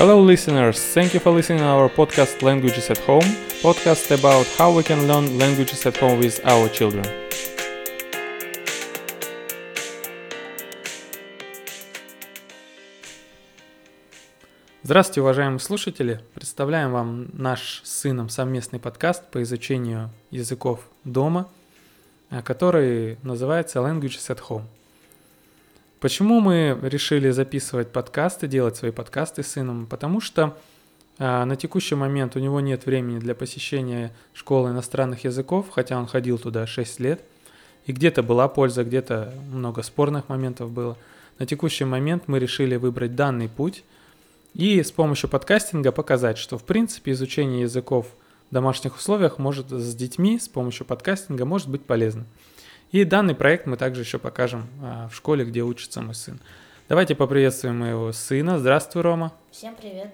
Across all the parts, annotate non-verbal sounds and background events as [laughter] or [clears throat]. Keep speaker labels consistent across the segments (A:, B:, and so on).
A: Hello, listeners. Thank you for listening to our podcast Languages at Home, podcast about how we can learn languages at home with our children. Здравствуйте, уважаемые слушатели! Представляем вам наш с сыном совместный подкаст по изучению языков дома, который называется Languages at Home – Почему мы решили записывать подкасты, делать свои подкасты с сыном? Потому что а, на текущий момент у него нет времени для посещения школы иностранных языков, хотя он ходил туда 6 лет. И где-то была польза, где-то много спорных моментов было. На текущий момент мы решили выбрать данный путь и с помощью подкастинга показать, что в принципе изучение языков в домашних условиях может с детьми с помощью подкастинга может быть полезно. И данный проект мы также еще покажем а, в школе, где учится мой сын. Давайте поприветствуем моего сына. Здравствуй, Рома.
B: Всем привет.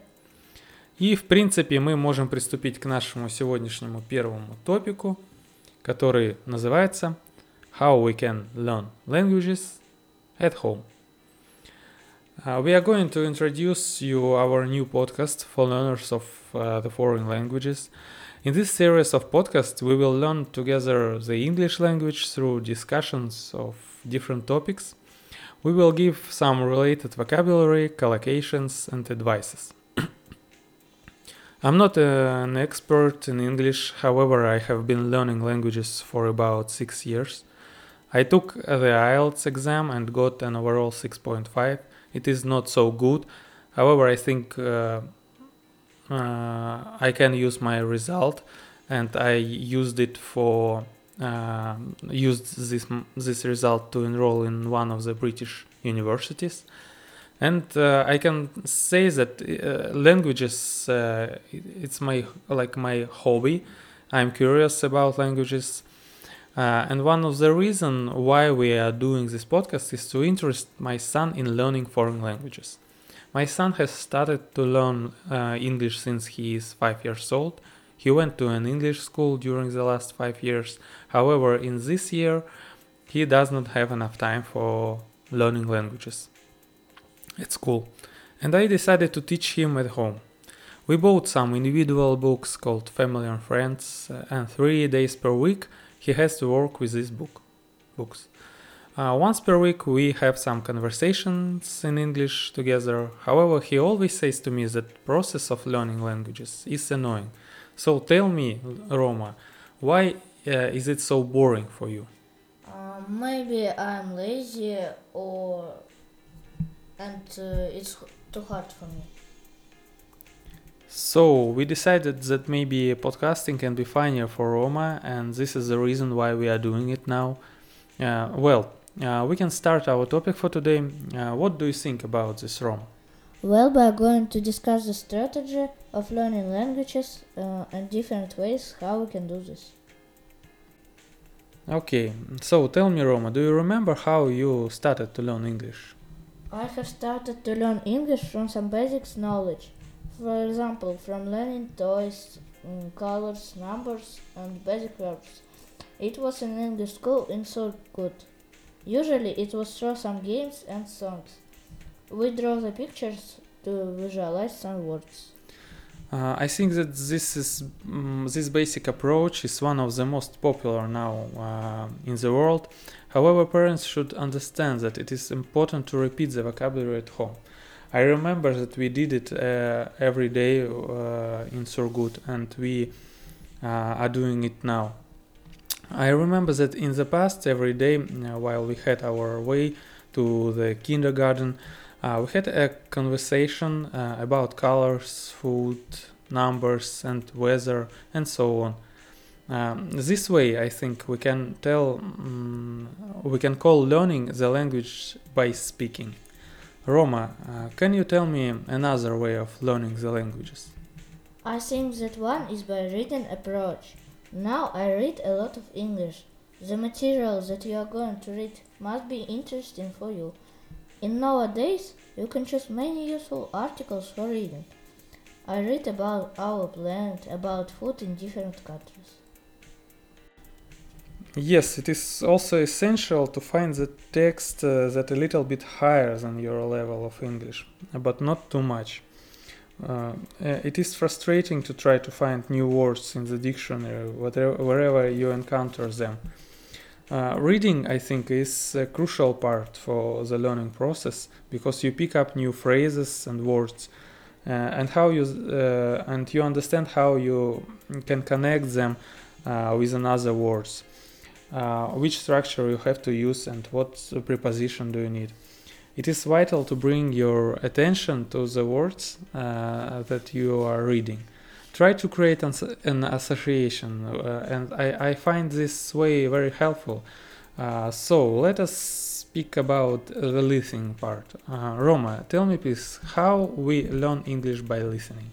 A: И, в принципе, мы можем приступить к нашему сегодняшнему первому топику, который называется How we can learn languages at home. Uh, we are going to introduce you our new podcast for learners of uh, the foreign languages – In this series of podcasts, we will learn together the English language through discussions of different topics. We will give some related vocabulary, collocations, and advices. [clears throat] I'm not an expert in English, however, I have been learning languages for about six years. I took the IELTS exam and got an overall 6.5. It is not so good, however, I think uh, I can use my result, and I used it for uh, used this this result to enroll in one of the British universities. And uh, I can say that uh, languages uh, it's my like my hobby. I'm curious about languages. Uh, and one of the reasons why we are doing this podcast is to interest my son in learning foreign languages. My son has started to learn uh, English since he is five years old. He went to an English school during the last five years. However, in this year, he does not have enough time for learning languages at school. And I decided to teach him at home. We bought some individual books called Family and Friends, uh, and three days per week he has to work with these book books. Uh, once per week, we have some conversations in English together. However, he always says to me that process of learning languages is annoying. So tell me, Roma, why uh, is it so boring for you?
B: Uh, maybe I'm lazy or and uh, it's too hard for me.
A: So we decided that maybe podcasting can be funnier for Roma, and this is the reason why we are doing it now. Uh, well, uh, we can start our topic for today. Uh, what do you think about this ROM?
B: Well, we are going to discuss the strategy of learning languages uh, and different ways how we can do this.
A: Okay, so tell me, Roma, do you remember how you started to learn English?
B: I have started to learn English from some basics knowledge. For example, from learning toys, mm, colors, numbers, and basic verbs. It was in English school in so good. Usually it was through some games and songs. We draw the pictures to visualize some words.
A: Uh, I think that this is um, this basic approach is one of the most popular now uh, in the world. However, parents should understand that it is important to repeat the vocabulary at home. I remember that we did it uh, every day uh, in Surgut, and we uh, are doing it now. I remember that in the past, every day uh, while we had our way to the kindergarten, uh, we had a conversation uh, about colors, food, numbers, and weather, and so on. Um, this way, I think we can tell, um, we can call learning the language by speaking. Roma, uh, can you tell me another way of learning the languages?
B: I think that one is by written approach. Now I read a lot of English. The material that you are going to read must be interesting for you. In nowadays, you can choose many useful articles for reading. I read about our planet, about food in different countries.
A: Yes, it is also essential to find the text uh, that a little bit higher than your level of English, but not too much. Uh, uh, it is frustrating to try to find new words in the dictionary whatever, wherever you encounter them. Uh, reading, I think, is a crucial part for the learning process because you pick up new phrases and words, uh, and how you uh, and you understand how you can connect them with another words, which structure you have to use, and what preposition do you need. It is vital to bring your attention to the words uh, that you are reading. Try to create an, an association uh, and I, I, find this way very helpful. Uh, so let us speak about the listening part. Uh, roma tell me please how we learn english by listening?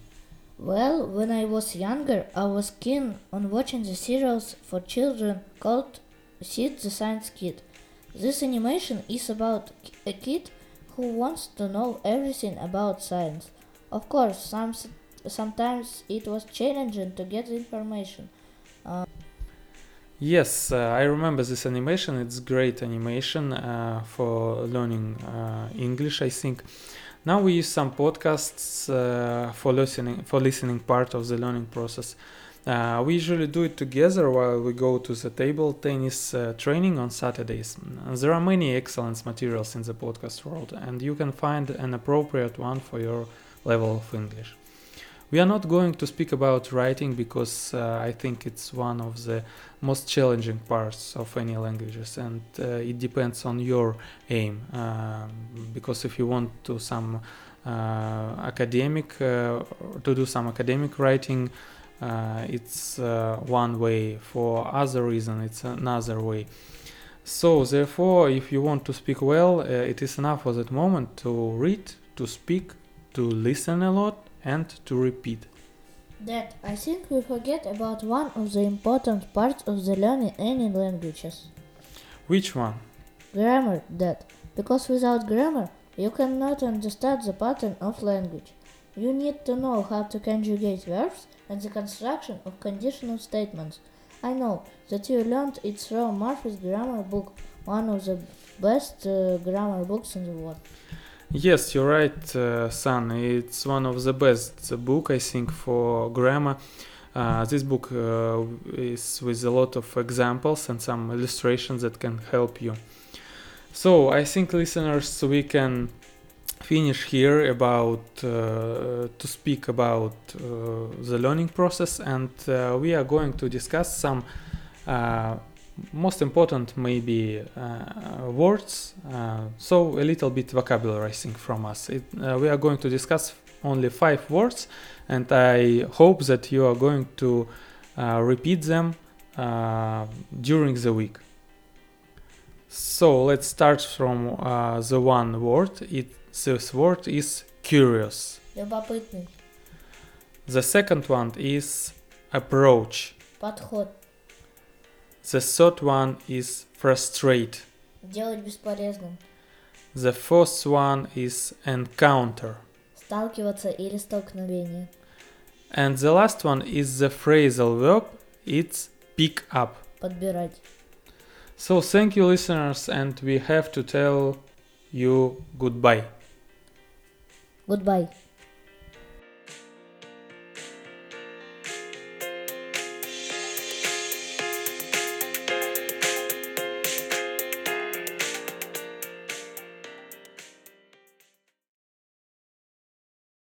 B: Well when i was younger i was keen on watching the serials for children called sid the science kid this animation is about a kid who wants to know everything about science of course some sometimes it was challenging to get information. Uh,
A: yes, uh, I remember this animation. It's great animation uh, for learning uh, English. I think. Now we use some podcasts uh, for listening for listening part of the learning process. Uh, we usually do it together while we go to the table tennis uh, training on Saturdays. There are many excellent materials in the podcast world, and you can find an appropriate one for your level of English. We are not going to speak about writing because uh, I think it's one of the most challenging parts of any languages, and uh, it depends on your aim. Um, because if you want to some uh, academic uh, to do some academic writing, it's uh, one way. For other reason, it's another way. So therefore, if you want to speak well, it is enough for that moment to read, to speak, to listen a lot and to repeat.
B: Dad, I think we forget about one of the important parts of the learning any languages.
A: Which one?
B: Grammar, Dad. Because without grammar, you cannot understand the pattern of language. You need to know how to conjugate verbs and the construction of conditional statements. I know that you learned it from Murphy's grammar book, one of the best uh, grammar books in the world.
A: Yes, you're right, uh, son. It's one of the best book I think for grammar. Uh, this book uh, is with a lot of examples and some illustrations that can help you. So I think listeners, we can finish here about uh, to speak about uh, the learning process, and uh, we are going to discuss some most important maybe uh, words uh, so a little bit think from us. It, uh, we are going to discuss only five words and I hope that you are going to uh, repeat them uh, during the week. So let's start from uh, the one word. It this word is curious
B: Любопытный.
A: the second one is approach
B: Подход.
A: The third one is frustrate.
B: Делать бесполезным.
A: The fourth one is encounter.
B: Сталкиваться или столкновение.
A: And the last one is the phrasal verb. It's pick up.
B: Подбирать.
A: So thank you listeners and we have to tell you goodbye.
B: goodbye.